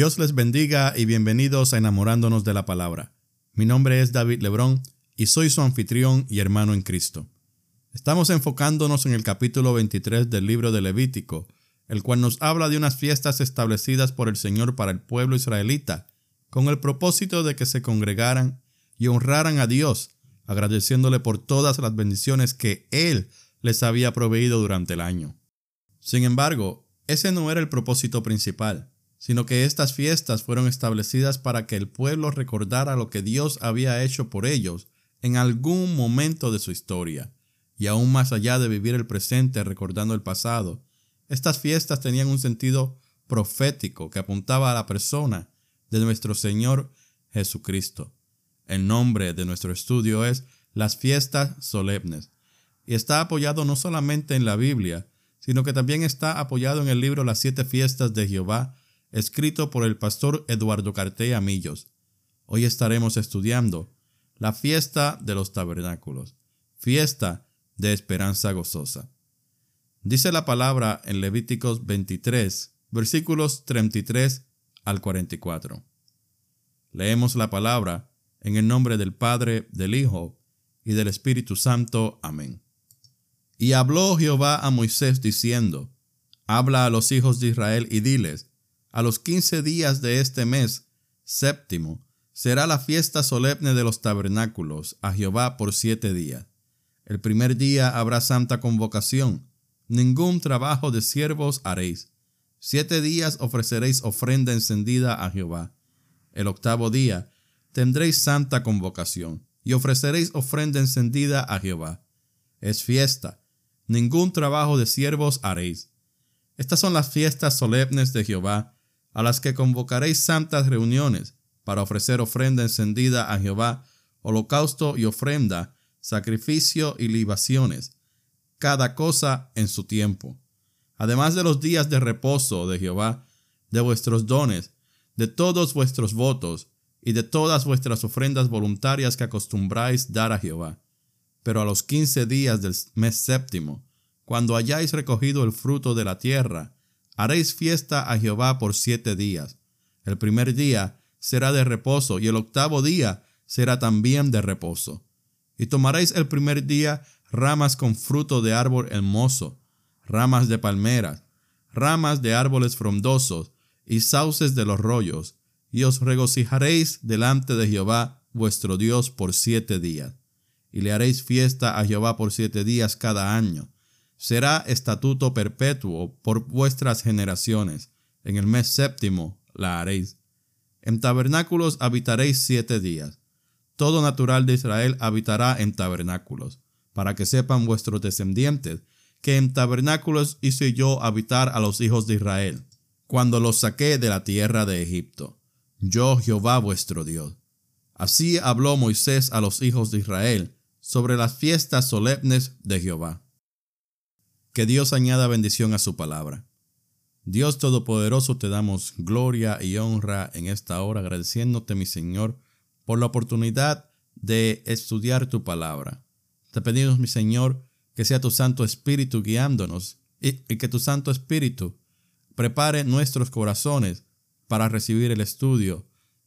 Dios les bendiga y bienvenidos a Enamorándonos de la Palabra. Mi nombre es David Lebrón y soy su anfitrión y hermano en Cristo. Estamos enfocándonos en el capítulo 23 del libro de Levítico, el cual nos habla de unas fiestas establecidas por el Señor para el pueblo israelita, con el propósito de que se congregaran y honraran a Dios, agradeciéndole por todas las bendiciones que Él les había proveído durante el año. Sin embargo, ese no era el propósito principal sino que estas fiestas fueron establecidas para que el pueblo recordara lo que Dios había hecho por ellos en algún momento de su historia. Y aún más allá de vivir el presente recordando el pasado, estas fiestas tenían un sentido profético que apuntaba a la persona de nuestro Señor Jesucristo. El nombre de nuestro estudio es las fiestas solemnes y está apoyado no solamente en la Biblia, sino que también está apoyado en el libro Las siete fiestas de Jehová escrito por el pastor Eduardo Cartea Millos. Hoy estaremos estudiando la fiesta de los tabernáculos, fiesta de esperanza gozosa. Dice la palabra en Levíticos 23, versículos 33 al 44. Leemos la palabra en el nombre del Padre, del Hijo y del Espíritu Santo. Amén. Y habló Jehová a Moisés diciendo, Habla a los hijos de Israel y diles, a los quince días de este mes séptimo será la fiesta solemne de los tabernáculos a Jehová por siete días. El primer día habrá santa convocación, ningún trabajo de siervos haréis. Siete días ofreceréis ofrenda encendida a Jehová. El octavo día tendréis santa convocación y ofreceréis ofrenda encendida a Jehová. Es fiesta, ningún trabajo de siervos haréis. Estas son las fiestas solemnes de Jehová, a las que convocaréis santas reuniones para ofrecer ofrenda encendida a Jehová, holocausto y ofrenda, sacrificio y libaciones, cada cosa en su tiempo. Además de los días de reposo de Jehová, de vuestros dones, de todos vuestros votos y de todas vuestras ofrendas voluntarias que acostumbráis dar a Jehová. Pero a los quince días del mes séptimo, cuando hayáis recogido el fruto de la tierra, haréis fiesta a Jehová por siete días. El primer día será de reposo y el octavo día será también de reposo. Y tomaréis el primer día ramas con fruto de árbol hermoso, ramas de palmeras, ramas de árboles frondosos y sauces de los rollos, y os regocijaréis delante de Jehová vuestro Dios por siete días. Y le haréis fiesta a Jehová por siete días cada año será estatuto perpetuo por vuestras generaciones. En el mes séptimo la haréis. En tabernáculos habitaréis siete días. Todo natural de Israel habitará en tabernáculos, para que sepan vuestros descendientes que en tabernáculos hice yo habitar a los hijos de Israel, cuando los saqué de la tierra de Egipto. Yo Jehová vuestro Dios. Así habló Moisés a los hijos de Israel sobre las fiestas solemnes de Jehová. Que Dios añada bendición a su palabra. Dios Todopoderoso, te damos gloria y honra en esta hora, agradeciéndote, mi Señor, por la oportunidad de estudiar tu palabra. Te pedimos, mi Señor, que sea tu Santo Espíritu guiándonos y, que tu Santo Espíritu prepare nuestros corazones para recibir el estudio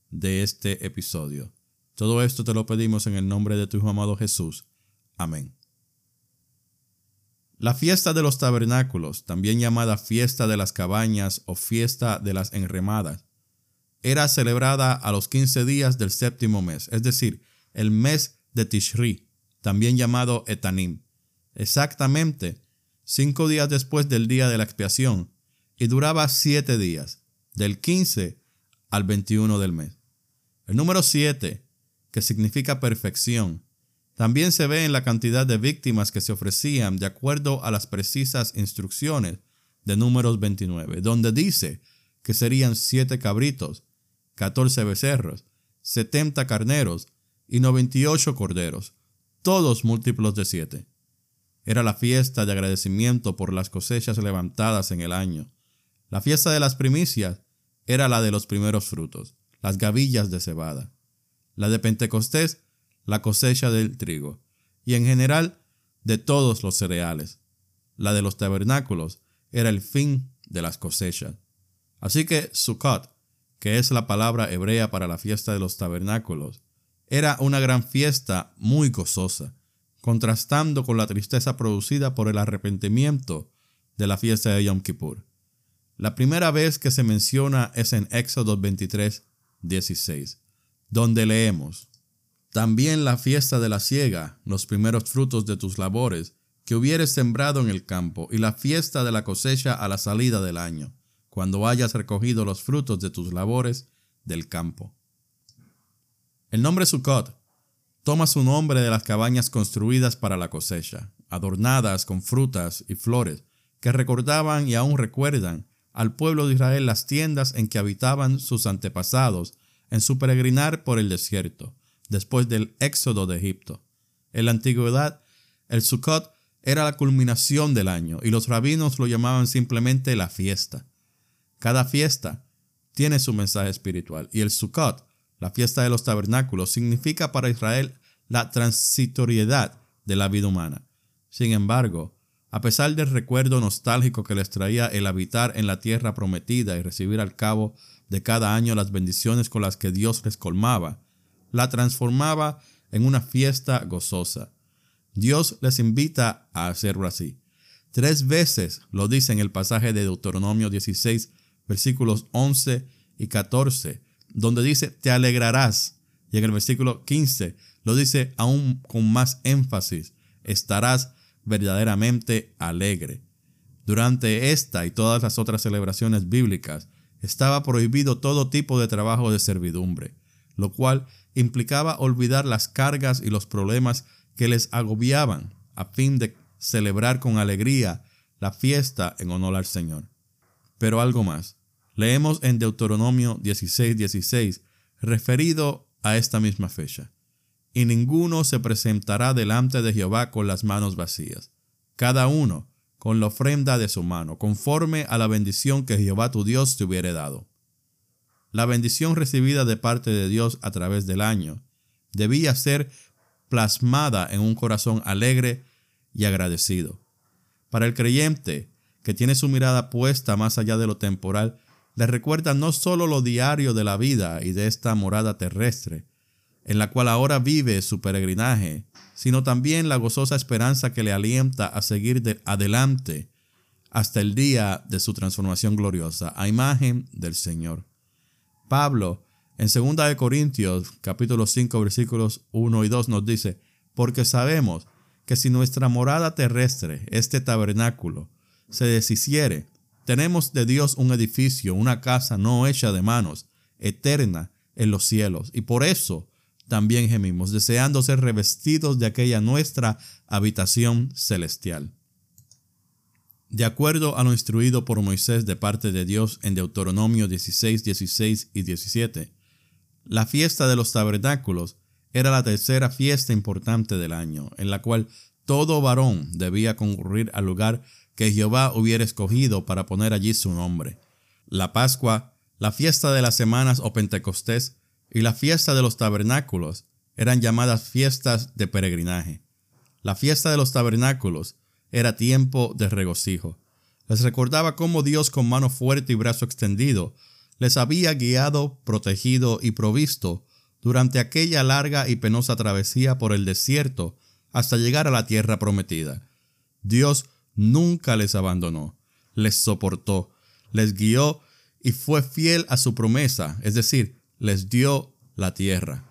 de este episodio. Todo esto te lo pedimos en el nombre de tu Hijo amado Jesús. Amén. La fiesta de los tabernáculos, también llamada fiesta de las cabañas o fiesta de las enremadas, era celebrada a los 15 días del séptimo mes, es decir, el mes de Tishri, también llamado Etanim, exactamente cinco días después del día de la expiación, y duraba siete días, del 15 al 21 del mes. El número 7, que significa perfección, también se ve en la cantidad de víctimas que se ofrecían de acuerdo a las precisas instrucciones de números 29, donde dice que serían siete cabritos, catorce becerros, setenta carneros y noventa y ocho corderos, todos múltiplos de siete. Era la fiesta de agradecimiento por las cosechas levantadas en el año. La fiesta de las primicias era la de los primeros frutos, las gavillas de cebada. La de Pentecostés la cosecha del trigo, y en general de todos los cereales. La de los tabernáculos era el fin de las cosechas. Así que Sukkot, que es la palabra hebrea para la fiesta de los tabernáculos, era una gran fiesta muy gozosa, contrastando con la tristeza producida por el arrepentimiento de la fiesta de Yom Kippur. La primera vez que se menciona es en Éxodo 23, 16, donde leemos, También la fiesta de la siega, los primeros frutos de tus labores, que hubieres sembrado en el campo, y la fiesta de la cosecha a la salida del año, cuando hayas recogido los frutos de tus labores del campo. El nombre Sukkot toma su nombre de las cabañas construidas para la cosecha, adornadas con frutas y flores, que recordaban y aún recuerdan al pueblo de Israel las tiendas en que habitaban sus antepasados en su peregrinar por el desierto, después del éxodo de Egipto. En la antigüedad, el Sukkot era la culminación del año y los rabinos lo llamaban simplemente la fiesta. Cada fiesta tiene su mensaje espiritual y el Sukkot, la fiesta de los tabernáculos, significa para Israel la transitoriedad de la vida humana. Sin embargo, a pesar del recuerdo nostálgico que les traía el habitar en la tierra prometida y recibir al cabo de cada año las bendiciones con las que Dios les colmaba, la transformaba en una fiesta gozosa. Dios les invita a hacerlo así. Tres veces lo dice en el pasaje de Deuteronomio 16, versículos 11 y 14, donde dice, te alegrarás. Y en el versículo 15 lo dice aún con más énfasis, estarás verdaderamente alegre. Durante esta y todas las otras celebraciones bíblicas estaba prohibido todo tipo de trabajo de servidumbre, lo cual implicaba olvidar las cargas y los problemas que les agobiaban a fin de celebrar con alegría la fiesta en honor al Señor. Pero algo más. Leemos en Deuteronomio 16:16 16, referido a esta misma fecha y ninguno se presentará delante de Jehová con las manos vacías, cada uno con la ofrenda de su mano, conforme a la bendición que Jehová tu Dios te hubiere dado. La bendición recibida de parte de Dios a través del año debía ser plasmada en un corazón alegre y agradecido. Para el creyente, que tiene su mirada puesta más allá de lo temporal, le recuerda no solo lo diario de la vida y de esta morada terrestre, en la cual ahora vive su peregrinaje, sino también la gozosa esperanza que le alienta a seguir adelante hasta el día de su transformación gloriosa, a imagen del Señor. Pablo, en 2 Corintios capítulo 5 versículos 1 y 2 nos dice, porque sabemos que si nuestra morada terrestre, este tabernáculo, se deshiciere, tenemos de Dios un edificio, una casa no hecha de manos, eterna en los cielos, y por eso también gemimos, deseando ser revestidos de aquella nuestra habitación celestial. De acuerdo a lo instruido por Moisés de parte de Dios en Deuteronomio 16, 16 y 17, la fiesta de los tabernáculos era la tercera fiesta importante del año, en la cual todo varón debía concurrir al lugar que Jehová hubiera escogido para poner allí su nombre. La Pascua, la fiesta de las semanas o Pentecostés, y la fiesta de los tabernáculos eran llamadas fiestas de peregrinaje. La fiesta de los tabernáculos era tiempo de regocijo. Les recordaba cómo Dios con mano fuerte y brazo extendido les había guiado, protegido y provisto durante aquella larga y penosa travesía por el desierto hasta llegar a la tierra prometida. Dios nunca les abandonó, les soportó, les guió y fue fiel a su promesa, es decir, les dio la tierra.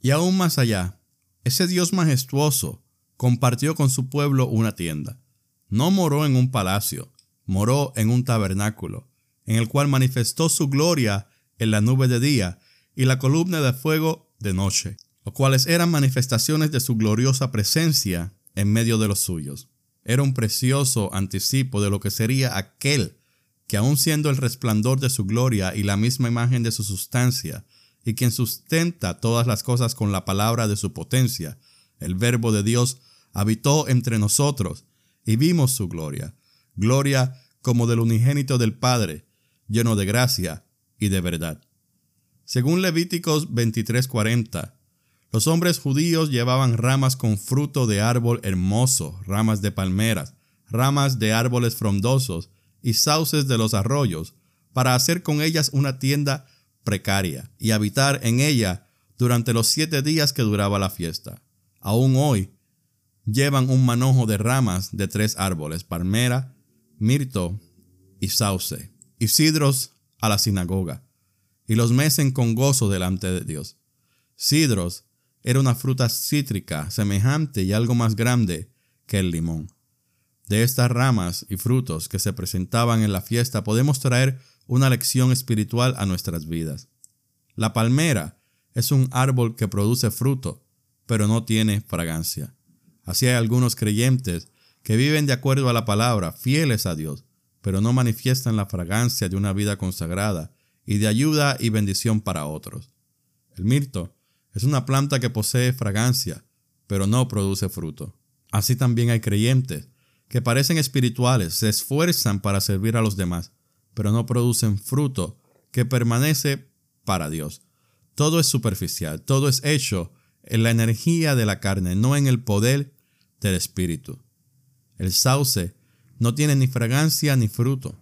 Y aún más allá, ese Dios majestuoso compartió con su pueblo una tienda. No moró en un palacio, moró en un tabernáculo, en el cual manifestó su gloria en la nube de día y la columna de fuego de noche, los cuales eran manifestaciones de su gloriosa presencia en medio de los suyos. Era un precioso anticipo de lo que sería aquel que aun siendo el resplandor de su gloria y la misma imagen de su sustancia, y quien sustenta todas las cosas con la palabra de su potencia, el Verbo de Dios habitó entre nosotros, y vimos su gloria, gloria como del unigénito del Padre, lleno de gracia y de verdad. Según Levíticos 23:40, los hombres judíos llevaban ramas con fruto de árbol hermoso, ramas de palmeras, ramas de árboles frondosos, y sauces de los arroyos, para hacer con ellas una tienda precaria y habitar en ella durante los siete días que duraba la fiesta. Aún hoy llevan un manojo de ramas de tres árboles, palmera, mirto y sauce, y sidros a la sinagoga, y los mecen con gozo delante de Dios. Sidros era una fruta cítrica semejante y algo más grande que el limón. De estas ramas y frutos que se presentaban en la fiesta podemos traer una lección espiritual a nuestras vidas. La palmera es un árbol que produce fruto, pero no tiene fragancia. Así hay algunos creyentes que viven de acuerdo a la palabra, fieles a Dios, pero no manifiestan la fragancia de una vida consagrada y de ayuda y bendición para otros. El mirto es una planta que posee fragancia, pero no produce fruto. Así también hay creyentes que parecen espirituales, se esfuerzan para servir a los demás, pero no producen fruto que permanece para Dios. Todo es superficial, todo es hecho en la energía de la carne, no en el poder del espíritu. El sauce no tiene ni fragancia ni fruto.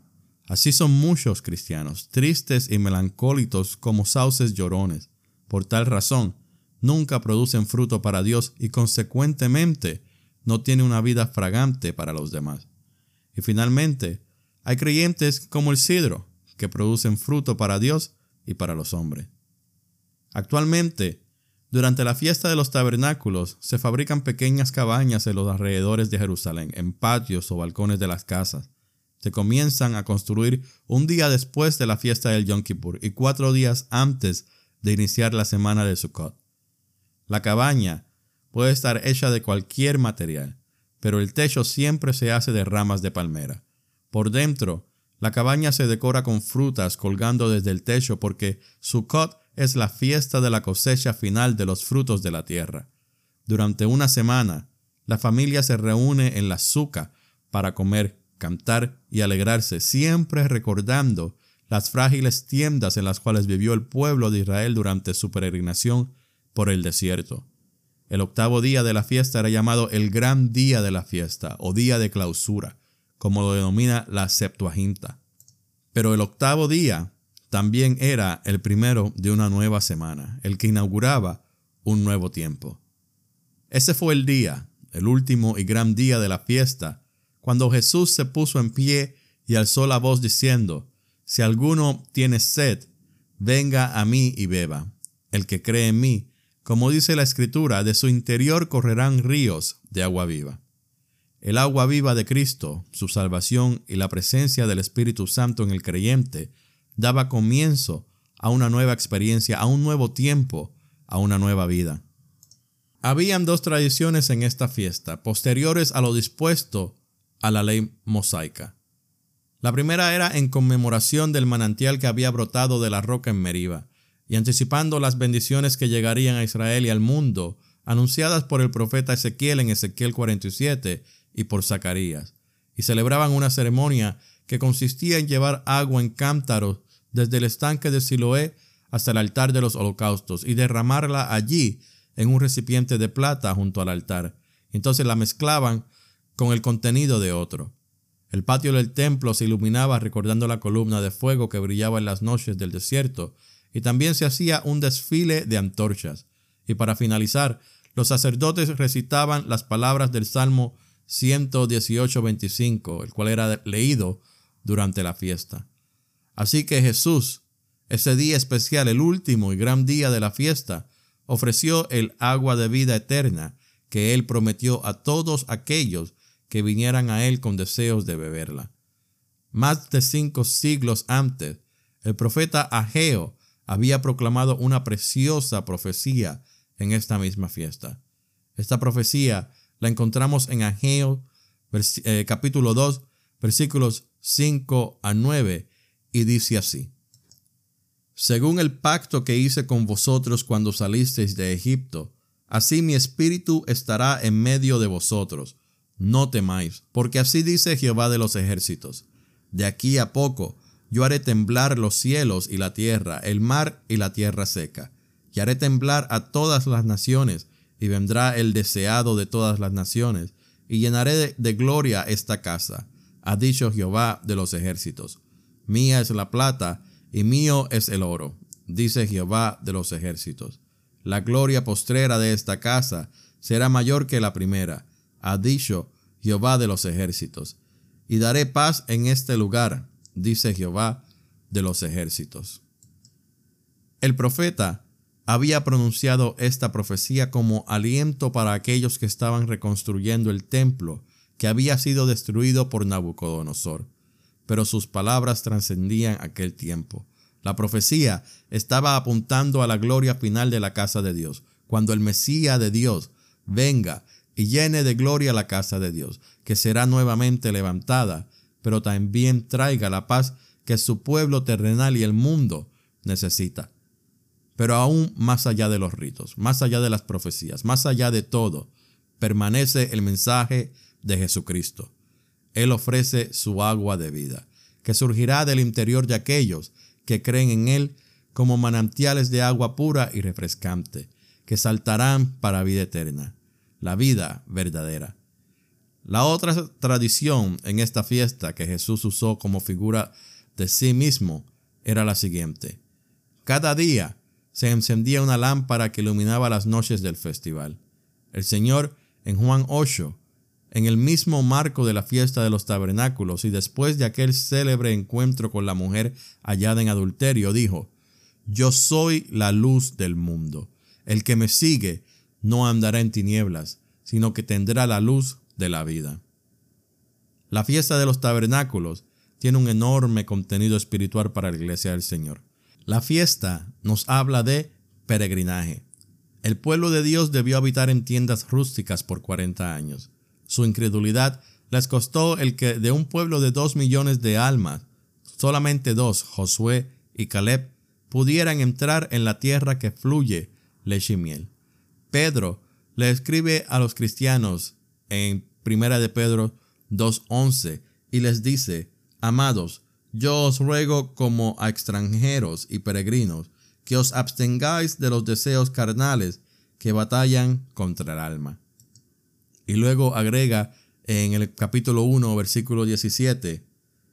Así son muchos cristianos, tristes y melancólicos como sauces llorones. Por tal razón, nunca producen fruto para Dios y consecuentemente no tienen una vida fragante para los demás. Y finalmente, hay creyentes como el sidro, que producen fruto para Dios y para los hombres. Actualmente, durante la fiesta de los tabernáculos se fabrican pequeñas cabañas en los alrededores de Jerusalén, en patios o balcones de las casas. Se comienzan a construir un día después de la fiesta del Yom Kippur y cuatro días antes de iniciar la semana de Sukkot. La cabaña puede estar hecha de cualquier material, pero el techo siempre se hace de ramas de palmera. Por dentro, la cabaña se decora con frutas colgando desde el techo porque Sukkot es la fiesta de la cosecha final de los frutos de la tierra. Durante una semana, la familia se reúne en la suca para comer, cantar y alegrarse, siempre recordando las frágiles tiendas en las cuales vivió el pueblo de Israel durante su peregrinación por el desierto. El octavo día de la fiesta era llamado el gran día de la fiesta o día de clausura, como lo denomina la Septuaginta. Pero el octavo día también era el primero de una nueva semana, el que inauguraba un nuevo tiempo. Ese fue el día, el último y gran día de la fiesta, cuando Jesús se puso en pie y alzó la voz diciendo, Si alguno tiene sed, venga a mí y beba. El que cree en mí, como dice la Escritura, de su interior correrán ríos de agua viva. El agua viva de Cristo, su salvación y la presencia del Espíritu Santo en el creyente daba comienzo a una nueva experiencia, a un nuevo tiempo, a una nueva vida. Habían dos tradiciones en esta fiesta, posteriores a lo dispuesto a la ley mosaica. La primera era en conmemoración del manantial que había brotado de la roca en Meriba, y anticipando las bendiciones que llegarían a Israel y al mundo, anunciadas por el profeta Ezequiel en Ezequiel 47 y por Zacarías, y celebraban una ceremonia que consistía en llevar agua en cántaros desde el estanque de Siloé hasta el altar de los holocaustos y derramarla allí en un recipiente de plata junto al altar. Entonces la mezclaban con el contenido de otro. El patio del templo se iluminaba recordando la columna de fuego que brillaba en las noches del desierto, y también se hacía un desfile de antorchas. Y para finalizar, los sacerdotes recitaban las palabras del Salmo 118-25, el cual era leído durante la fiesta. Así que Jesús, ese día especial, el último y gran día de la fiesta, ofreció el agua de vida eterna que Él prometió a todos aquellos que vinieran a Él con deseos de beberla. Más de cinco siglos antes, el profeta Ageo había proclamado una preciosa profecía en esta misma fiesta. Esta profecía la encontramos en Ageo eh, capítulo 2, versículos 5 a 9, y dice así. Según el pacto que hice con vosotros cuando salisteis de Egipto, así mi espíritu estará en medio de vosotros. No temáis, porque así dice Jehová de los ejércitos. De aquí a poco yo haré temblar los cielos y la tierra, el mar y la tierra seca, y haré temblar a todas las naciones, y vendrá el deseado de todas las naciones, y llenaré de, gloria esta casa, ha dicho Jehová de los ejércitos Mía es la plata y mío es el oro, dice Jehová de los ejércitos. La gloria postrera de esta casa será mayor que la primera, ha dicho Jehová de los ejércitos. Y daré paz en este lugar, dice Jehová de los ejércitos. El profeta había pronunciado esta profecía como aliento para aquellos que estaban reconstruyendo el templo que había sido destruido por Nabucodonosor. Pero sus palabras trascendían aquel tiempo. La profecía estaba apuntando a la gloria final de la casa de Dios, cuando el Mesías de Dios venga y llene de gloria la casa de Dios, que será nuevamente levantada, pero también traiga la paz que su pueblo terrenal y el mundo necesita. Pero aún más allá de los ritos, más allá de las profecías, más allá de todo, permanece el mensaje de Jesucristo. Él ofrece su agua de vida, que surgirá del interior de aquellos que creen en Él como manantiales de agua pura y refrescante, que saltarán para vida eterna, la vida verdadera. La otra tradición en esta fiesta que Jesús usó como figura de sí mismo era la siguiente. Cada día se encendía una lámpara que iluminaba las noches del festival. El Señor en Juan 8 en el mismo marco de la fiesta de los tabernáculos y después de aquel célebre encuentro con la mujer hallada en adulterio, dijo, Yo soy la luz del mundo. El que me sigue no andará en tinieblas, sino que tendrá la luz de la vida. La fiesta de los tabernáculos tiene un enorme contenido espiritual para la iglesia del Señor. La fiesta nos habla de peregrinaje. El pueblo de Dios debió habitar en tiendas rústicas por 40 años. Su incredulidad les costó el que de un pueblo de dos millones de almas, solamente dos, Josué y Caleb, pudieran entrar en la tierra que fluye leche y miel. Pedro le escribe a los cristianos en Primera de Pedro 2.11 y les dice, Amados, yo os ruego como a extranjeros y peregrinos, que os abstengáis de los deseos carnales que batallan contra el alma. Y luego agrega en el capítulo 1, versículo 17,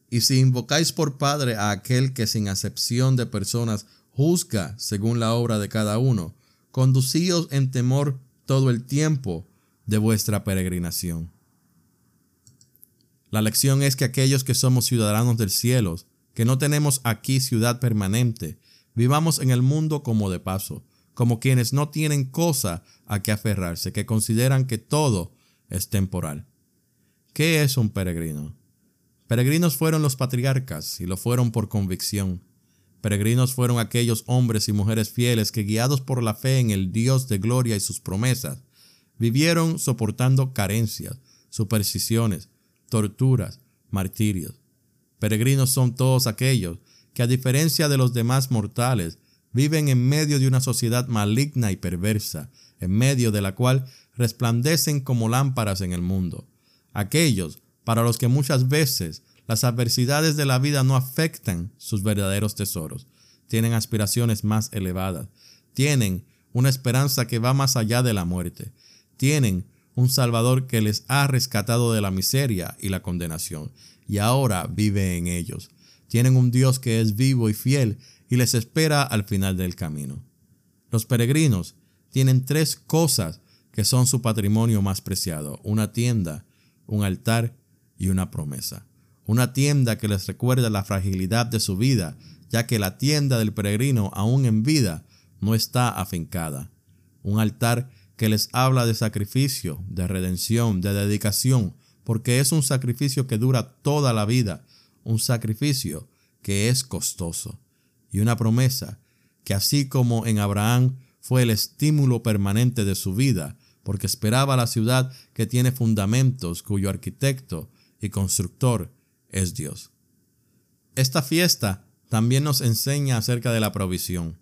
y si invocáis por Padre a aquel que sin acepción de personas juzga según la obra de cada uno, conducíos en temor todo el tiempo de vuestra peregrinación. La lección es que aquellos que somos ciudadanos del cielo, que no tenemos aquí ciudad permanente, vivamos en el mundo como de paso, como quienes no tienen cosa a que aferrarse, que consideran que todo es temporal. ¿Qué es un peregrino? Peregrinos fueron los patriarcas y lo fueron por convicción. Peregrinos fueron aquellos hombres y mujeres fieles que guiados por la fe en el Dios de gloria y sus promesas, vivieron soportando carencias, supersticiones, torturas, martirios. Peregrinos son todos aquellos que a diferencia de los demás mortales, viven en medio de una sociedad maligna y perversa, en medio de la cual resplandecen como lámparas en el mundo. Aquellos para los que muchas veces las adversidades de la vida no afectan sus verdaderos tesoros, tienen aspiraciones más elevadas, tienen una esperanza que va más allá de la muerte, tienen un Salvador que les ha rescatado de la miseria y la condenación, y ahora vive en ellos. Tienen un Dios que es vivo y fiel y les espera al final del camino. Los peregrinos tienen tres cosas que son su patrimonio más preciado, una tienda, un altar y una promesa. Una tienda que les recuerda la fragilidad de su vida, ya que la tienda del peregrino, aún en vida, no está afincada. Un altar que les habla de sacrificio, de redención, de dedicación, porque es un sacrificio que dura toda la vida, un sacrificio que es costoso. Y una promesa que así como en Abraham fue el estímulo permanente de su vida, porque esperaba la ciudad que tiene fundamentos, cuyo arquitecto y constructor es Dios. Esta fiesta también nos enseña acerca de la provisión.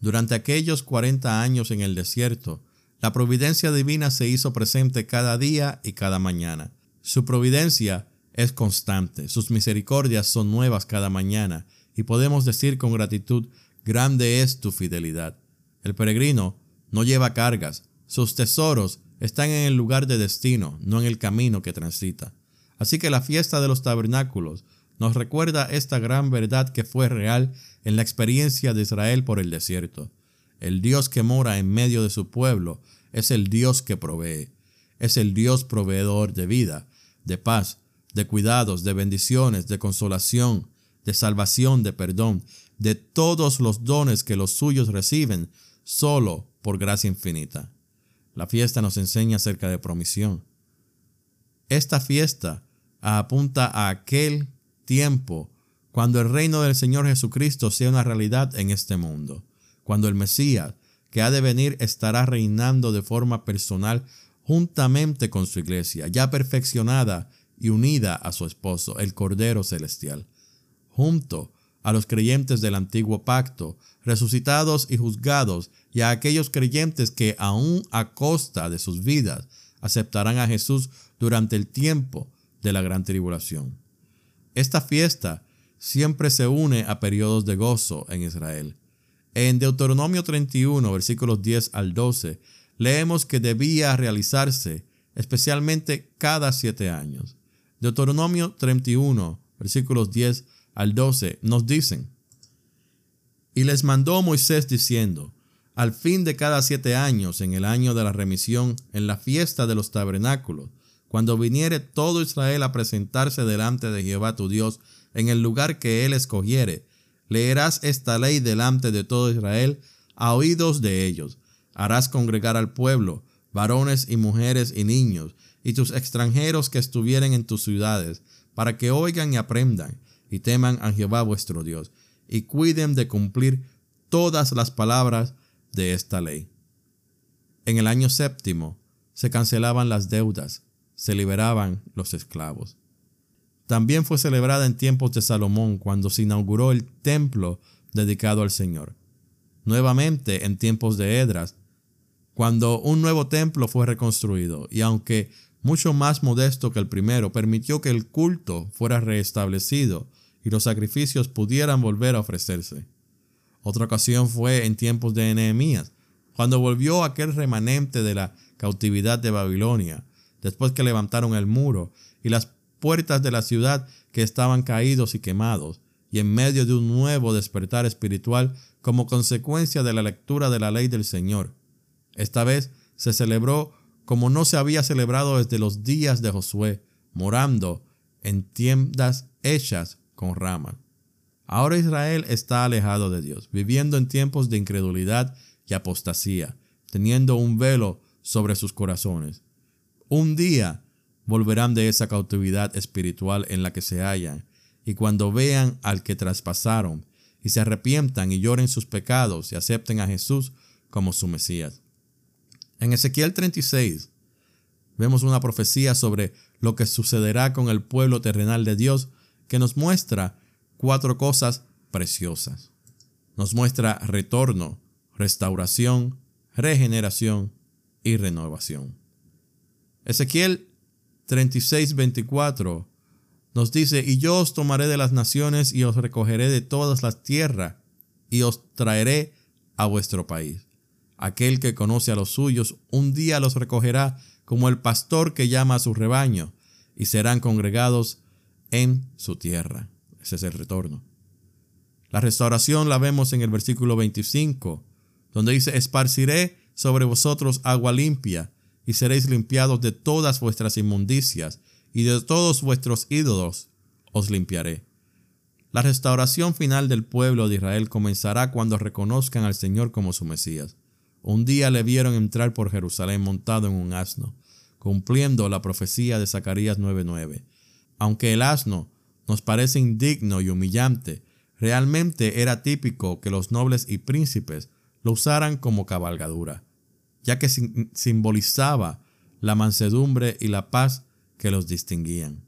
Durante aquellos 40 años en el desierto, la providencia divina se hizo presente cada día y cada mañana. Su providencia es constante, sus misericordias son nuevas cada mañana, y podemos decir con gratitud, grande es tu fidelidad. El peregrino no lleva cargas, sus tesoros están en el lugar de destino, no en el camino que transita. Así que la fiesta de los tabernáculos nos recuerda esta gran verdad que fue real en la experiencia de Israel por el desierto. El Dios que mora en medio de su pueblo es el Dios que provee, es el Dios proveedor de vida, de paz, de cuidados, de bendiciones, de consolación, de salvación, de perdón, de todos los dones que los suyos reciben solo por gracia infinita. La fiesta nos enseña acerca de promisión. Esta fiesta apunta a aquel tiempo cuando el reino del Señor Jesucristo sea una realidad en este mundo, cuando el Mesías que ha de venir estará reinando de forma personal juntamente con su iglesia, ya perfeccionada y unida a su esposo, el Cordero Celestial, junto a los creyentes del antiguo pacto, resucitados y juzgados, y a aquellos creyentes que aún a costa de sus vidas aceptarán a Jesús durante el tiempo de la gran tribulación. Esta fiesta siempre se une a periodos de gozo en Israel. En Deuteronomio 31, versículos 10 al 12, leemos que debía realizarse especialmente cada siete años. Deuteronomio 31, versículos 10 al 12, nos dicen, Y les mandó Moisés diciendo, Al fin de cada siete años, en el año de la remisión, en la fiesta de los tabernáculos, cuando viniere todo Israel a presentarse delante de Jehová tu Dios, en el lugar que él escogiere, leerás esta ley delante de todo Israel a oídos de ellos. Harás congregar al pueblo, varones y mujeres y niños, y tus extranjeros que estuvieren en tus ciudades, para que oigan y aprendan, y teman a Jehová vuestro Dios, y cuiden de cumplir todas las palabras de esta ley. En el año séptimo se cancelaban las deudas, se liberaban los esclavos. También fue celebrada en tiempos de Salomón cuando se inauguró el templo dedicado al Señor. Nuevamente en tiempos de Edras, cuando un nuevo templo fue reconstruido y aunque mucho más modesto que el primero, permitió que el culto fuera restablecido y los sacrificios pudieran volver a ofrecerse. Otra ocasión fue en tiempos de Nehemías, cuando volvió aquel remanente de la cautividad de Babilonia, después que levantaron el muro y las puertas de la ciudad que estaban caídos y quemados, y en medio de un nuevo despertar espiritual como consecuencia de la lectura de la ley del Señor. Esta vez se celebró como no se había celebrado desde los días de Josué, morando en tiendas hechas con ramas. Ahora Israel está alejado de Dios, viviendo en tiempos de incredulidad y apostasía, teniendo un velo sobre sus corazones. Un día volverán de esa cautividad espiritual en la que se hallan, y cuando vean al que traspasaron, y se arrepientan y lloren sus pecados y acepten a Jesús como su Mesías. En Ezequiel 36 vemos una profecía sobre lo que sucederá con el pueblo terrenal de Dios que nos muestra cuatro cosas preciosas. Nos muestra retorno, restauración, regeneración y renovación. Ezequiel 36, 24 nos dice, y yo os tomaré de las naciones y os recogeré de todas las tierras y os traeré a vuestro país. Aquel que conoce a los suyos un día los recogerá como el pastor que llama a su rebaño y serán congregados en su tierra. Ese es el retorno. La restauración la vemos en el versículo 25, donde dice, esparciré sobre vosotros agua limpia y seréis limpiados de todas vuestras inmundicias, y de todos vuestros ídolos os limpiaré. La restauración final del pueblo de Israel comenzará cuando reconozcan al Señor como su Mesías. Un día le vieron entrar por Jerusalén montado en un asno, cumpliendo la profecía de Zacarías 9:9. Aunque el asno nos parece indigno y humillante, realmente era típico que los nobles y príncipes lo usaran como cabalgadura ya que simbolizaba la mansedumbre y la paz que los distinguían.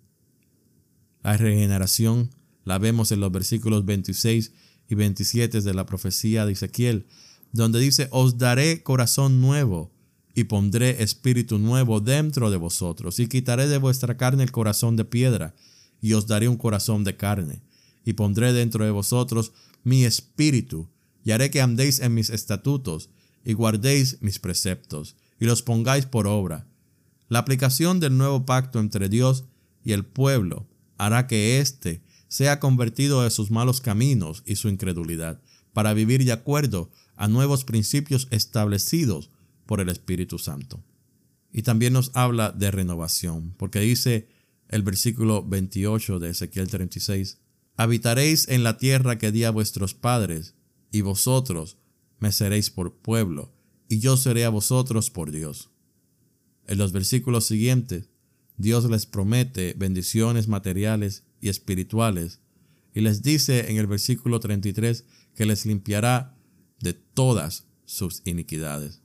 La regeneración la vemos en los versículos 26 y 27 de la profecía de Ezequiel, donde dice, os daré corazón nuevo y pondré espíritu nuevo dentro de vosotros y quitaré de vuestra carne el corazón de piedra y os daré un corazón de carne y pondré dentro de vosotros mi espíritu y haré que andéis en mis estatutos y guardéis mis preceptos, y los pongáis por obra. La aplicación del nuevo pacto entre Dios y el pueblo hará que éste sea convertido de sus malos caminos y su incredulidad, para vivir de acuerdo a nuevos principios establecidos por el Espíritu Santo. Y también nos habla de renovación, porque dice el versículo 28 de Ezequiel 36, Habitaréis en la tierra que di a vuestros padres, y vosotros me seréis por pueblo, y yo seré a vosotros por Dios. En los versículos siguientes, Dios les promete bendiciones materiales y espirituales, y les dice en el versículo 33 que les limpiará de todas sus iniquidades.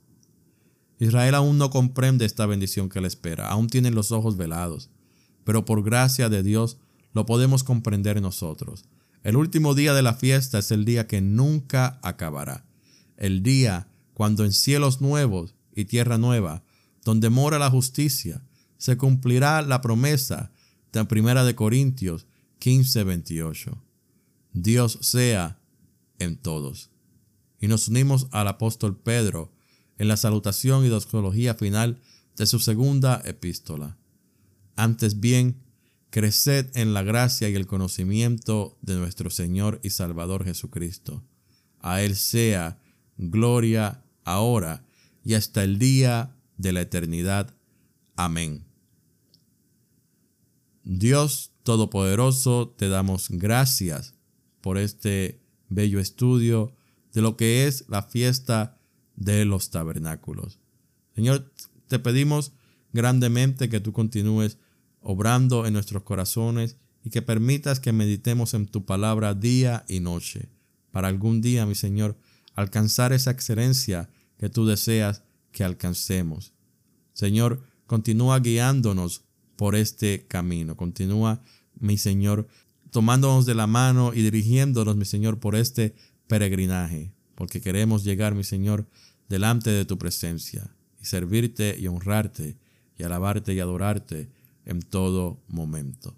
Israel aún no comprende esta bendición que le espera, aún tienen los ojos velados, pero por gracia de Dios lo podemos comprender nosotros. El último día de la fiesta es el día que nunca acabará, el día cuando en cielos nuevos y tierra nueva, donde mora la justicia, se cumplirá la promesa de Primera de Corintios 15, 28. Dios sea en todos. Y nos unimos al apóstol Pedro en la salutación y doxología final de su segunda epístola. Antes bien, creced en la gracia y el conocimiento de nuestro Señor y Salvador Jesucristo. A Él sea gloria ahora y hasta el día de la eternidad. Amén. Dios Todopoderoso, te damos gracias por este bello estudio de lo que es la fiesta de los tabernáculos. Señor, te pedimos grandemente que tú continúes obrando en nuestros corazones y que permitas que meditemos en tu palabra día y noche, para algún día, mi Señor, alcanzar esa excelencia que tú deseas que alcancemos. Señor, continúa guiándonos por este camino. Continúa, mi Señor, tomándonos de la mano y dirigiéndonos, mi Señor, por este peregrinaje, porque queremos llegar, mi Señor, delante de tu presencia y servirte y honrarte y alabarte y adorarte en todo momento.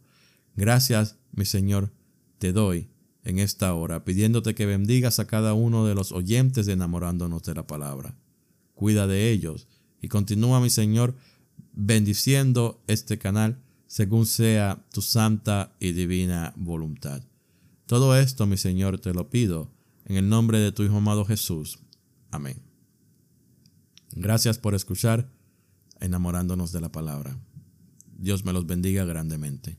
Gracias, mi Señor, te doy en esta hora, pidiéndote que bendigas a cada uno de los oyentes enamorándonos de la palabra. Cuida de ellos y continúa, mi Señor, bendiciendo este canal según sea tu santa y divina voluntad. Todo esto, mi Señor, te lo pido en el nombre de tu Hijo amado Jesús. Amén. Gracias por escuchar, enamorándonos de la palabra. Dios me los bendiga grandemente.